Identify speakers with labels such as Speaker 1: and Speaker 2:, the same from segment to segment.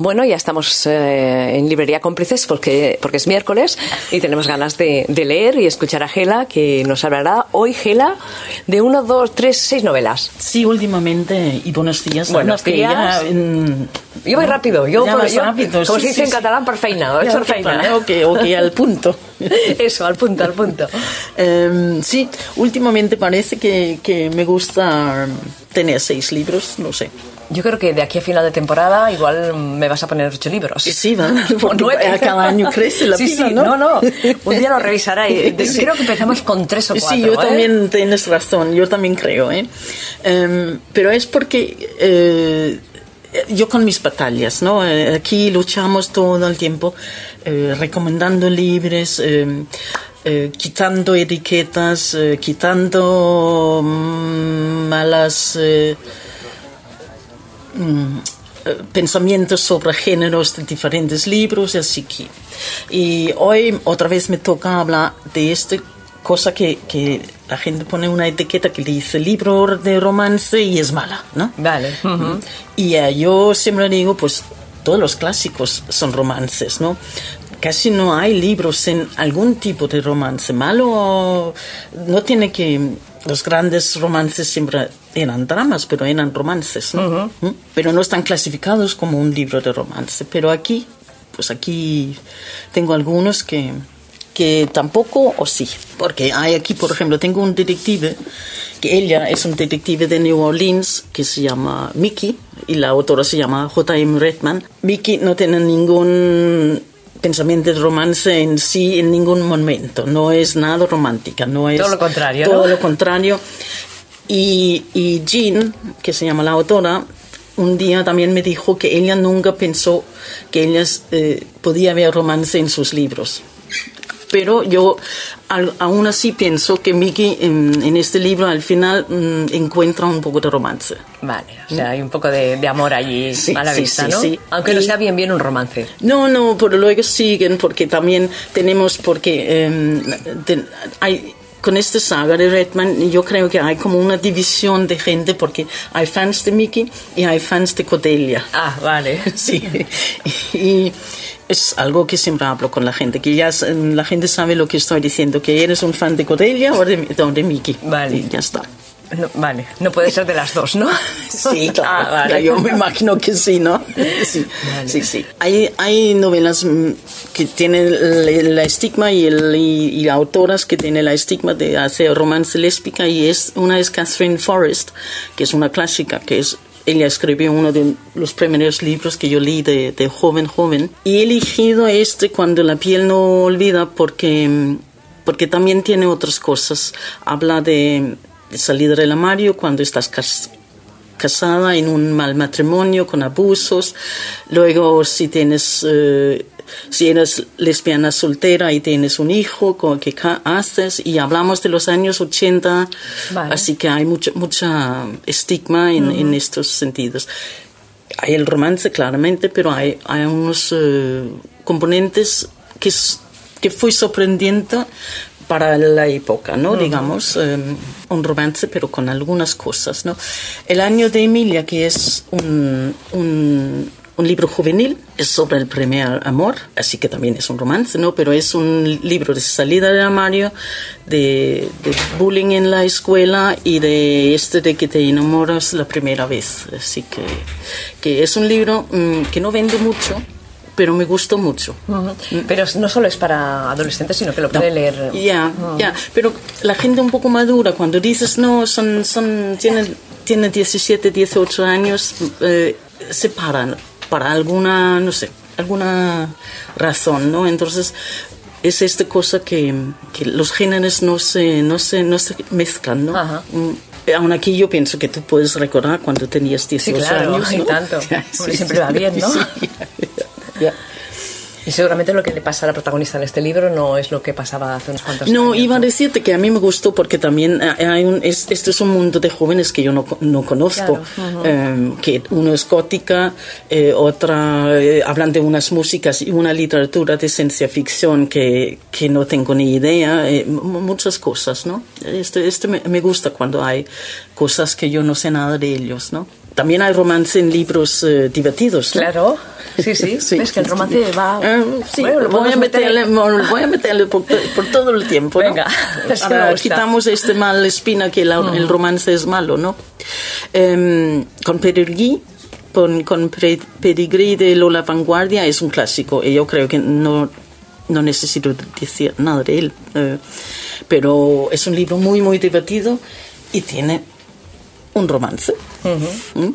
Speaker 1: Bueno, ya estamos eh, en Librería Cómplices porque, porque es miércoles y tenemos ganas de, leer y escuchar a Gela, que nos hablará hoy, Gela, de uno, dos, tres, seis novelas.
Speaker 2: Sí, últimamente, y buenos días.
Speaker 1: Buenos días. yo voy rápido, yo,
Speaker 2: ya rápido.
Speaker 1: como se dice en catalán, por feina,
Speaker 2: por feina. Ok, ok, al punto.
Speaker 1: Eso, al punto, al punto.
Speaker 2: Em, sí, últimamente parece que, que me gusta tener seis libros, no sé.
Speaker 1: Yo creo que de aquí a final de temporada igual me vas a poner ocho libros.
Speaker 2: Sí, va. Porque cada año crece la
Speaker 1: sí, sí, ¿no? no, Un día lo revisará y creo que empezamos con tres o cuatro.
Speaker 2: Sí, yo
Speaker 1: ¿eh?
Speaker 2: también tienes razón, yo también creo. ¿eh? Em, pero es porque eh, yo con mis batallas, ¿no? Eh, aquí luchamos todo el tiempo recomendando libros. Em, quitando etiquetas, quitando mm, malas pensamientos sobre géneros de diferentes libros, así que. Y hoy otra vez me toca hablar de esta cosa que, que la gente pone una etiqueta que dice libro de romance y es mala, ¿no?
Speaker 1: Vale.
Speaker 2: Y uh, yo siempre digo, pues todos los clásicos son romances, ¿no? Casi no hay libros en algún tipo de romance. Malo no tiene que los grandes romances siempre eran dramas, pero eran romances, ¿no? ¿Mm? Pero no están clasificados como un libro de romance. Pero aquí, pues aquí tengo algunos que, que tampoco o sí. Porque hay aquí, por ejemplo, tengo un detective, que ella es un detective de New Orleans, que se llama Mickey, y la autora se llama J.M. Redman. Mickey no tiene ningún pensamiento de romance en sí en ningún momento. No es nada romántica, no es...
Speaker 1: Todo lo contrario.
Speaker 2: Todo lo contrario. Y, y Jean, que se llama la autora, un día también me dijo que ella nunca pensó que ella eh, podía ver romance en sus libros pero yo aún así pienso que Mickey en, este libro al final mm, encuentra un poco de romance.
Speaker 1: Vale, o sea, hay un poco de, amor allí a la vista, ¿no? Sí. Aunque no sea bien bien un romance.
Speaker 2: No, no, pero luego siguen porque también tenemos, porque em, hay con esta saga de Redman, yo creo que hay como una división de gente porque hay fans de Mickey y hay fans de Cordelia.
Speaker 1: Ah, vale.
Speaker 2: Sí. Y, es algo que siempre hablo con la gente, que ya la gente sabe lo que estoy diciendo, que eres un fan de Cordelia o de, de Mickey.
Speaker 1: Vale.
Speaker 2: Y ya está.
Speaker 1: Vale, no puede ser de las dos, ¿no?
Speaker 2: Sí, claro. Ah, vale. Yo me imagino que sí, ¿no? Sí, sí, sí. Hay, hay novelas mm, que tienen la estigma y, el, y, autoras que tienen la estigma de hacer romance lésbica y es una es Catherine Forrest, que es una clásica, que es ella escribió uno de los primeros libros que yo leí de, joven, joven. Y he elegido este cuando la piel no olvida porque, porque también tiene otras cosas. Habla de, salir del armario cuando estás casada en un mal matrimonio con abusos. Luego si tienes... Eh, si eres lesbiana soltera y tienes un hijo, ¿qué haces? Y hablamos de los años 80, así que hay mucho, mucha estigma en, estos sentidos. Hay el romance, claramente, pero hay, hay unos eh, componentes que, que fue sorprendente para la época, ¿no? Digamos, eh, un romance, pero con algunas cosas, ¿no? El año de Emilia, que es un, un un libro juvenil, es sobre el primer amor, así que también es un romance, ¿no? Pero es un libro de salida del armario, de, bullying en la escuela y de este de que te enamoras la primera vez. Así que, que es un libro mm, que no vende mucho, pero me gustó mucho.
Speaker 1: Pero no solo es para adolescentes, sino que lo puede leer.
Speaker 2: Ya, ya. Pero la gente un poco madura, cuando dices, no, son, son, tienen, tienen 17, 18 años, eh, se paran para alguna, no sé, alguna razón, ¿no? Entonces, es esta cosa que, que los géneros no se, no se, no se mezclan, ¿no? Ajá. Mm, aún aquí yo pienso que tú puedes recordar cuando tenías 18
Speaker 1: sí, claro,
Speaker 2: años.
Speaker 1: ¿no? tanto. siempre va bien, ¿no? Sí, ya. Y seguramente lo que le pasa a la protagonista en este libro no es lo que pasaba hace unos cuantos
Speaker 2: no,
Speaker 1: años.
Speaker 2: No, iba a decirte que a mí me gustó porque también hay un, es, este es un mundo de jóvenes que yo no, no conozco, em, que uno es gótica, eh, otra eh, hablan de unas músicas y una literatura de ciencia ficción que, que no tengo ni idea, eh, muchas cosas, ¿no? Este, este me, me gusta cuando hay cosas que yo no sé nada de ellos, ¿no? También hay romance en libros eh, divertidos.
Speaker 1: Claro. Sí, sí, sí. Es que el romance va.
Speaker 2: Eh, sí, bueno, voy, a meterle, voy a meterle por, todo el tiempo.
Speaker 1: Venga,
Speaker 2: Ahora quitamos este mal espina que el romance es malo, ¿no? Eh, con Pedigrí, con, con de Lola Vanguardia es un clásico y yo creo que no, no necesito decir nada de él. Eh, pero es un libro muy, muy divertido y tiene un romance.
Speaker 1: ¿Mm?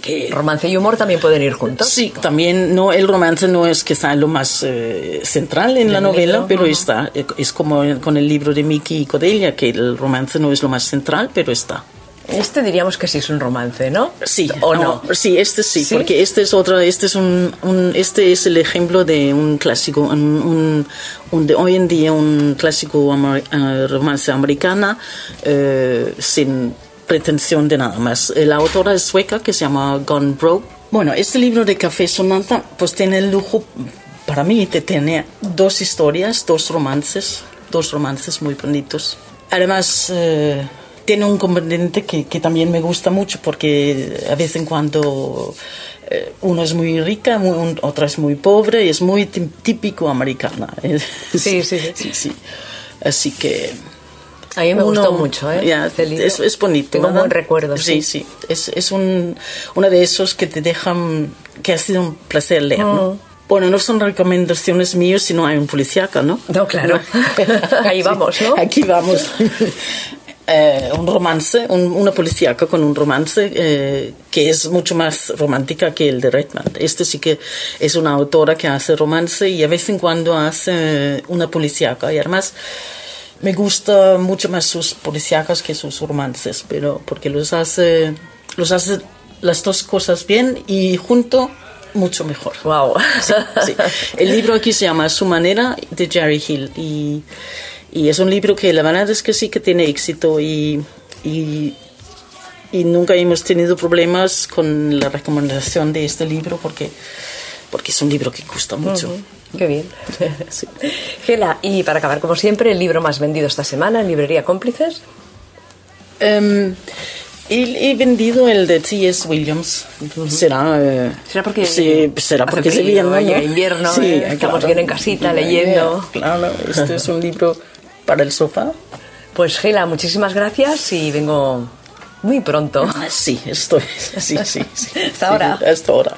Speaker 1: Que, romance y humor también pueden ir juntos.
Speaker 2: Sí, también no el romance no es que sea lo más eh, central en la novela, pero está es como con el libro de Miki Cordelia que el romance no es lo más central, pero está.
Speaker 1: Este diríamos que sí es un romance, ¿no?
Speaker 2: Sí, o no. Sí, este sí, porque este es otro, este es un, este es el ejemplo de un clásico, un, un, de hoy en día un clásico eh, romance americana eh, sin pretensión de nada más. La autora es sueca que se llama Gone Broke. Bueno, este libro de Café Sonata pues tiene el lujo para mí de tener dos historias, dos romances, dos romances muy bonitos. Además eh, tiene un componente que, que, también me gusta mucho porque a veces en cuando eh, uno es muy rica, otra es muy pobre y es muy típico americana.
Speaker 1: Sí, sí,
Speaker 2: sí. sí, Así que...
Speaker 1: A mí me gustó mucho, ¿eh?
Speaker 2: es, es, bonito.
Speaker 1: Tengo un buen recuerdo.
Speaker 2: Sí, sí. Es, es un, uno de esos que te dejan, que ha sido un placer leer, ¿no? Mm. Bueno, no son recomendaciones mías, sino hay un policíaca, ¿no?
Speaker 1: No, claro. Ahí vamos, ¿no?
Speaker 2: Aquí vamos. Eh, un romance, una policíaca con un romance eh, que es mucho más romántica que el de Redmond. Este sí que es una autora que hace romance y a vez en cuando hace una policíaca y además me gusta mucho más sus policíacas que sus romances, pero porque los hace, los hace las dos cosas bien y junto mucho mejor.
Speaker 1: Wow.
Speaker 2: El libro aquí se llama Su manera de Jerry Hill y y es un libro que la verdad es que sí que tiene éxito y, y, nunca hemos tenido problemas con la recomendación de este libro porque, porque es un libro que gusta mucho.
Speaker 1: Qué bien. Gela, y para acabar, como siempre, el libro más vendido esta semana en Librería Cómplices.
Speaker 2: Em, he, vendido el de T.S. Williams. Será,
Speaker 1: eh, ¿Será porque,
Speaker 2: sí, será porque se viene
Speaker 1: invierno, sí, eh, estamos bien en casita leyendo.
Speaker 2: Claro, este es un libro para el sofá.
Speaker 1: Pues Gela, muchísimas gracias y vengo muy pronto.
Speaker 2: Sí, estoy. Sí, sí,
Speaker 1: Hasta ahora.
Speaker 2: Hasta ahora.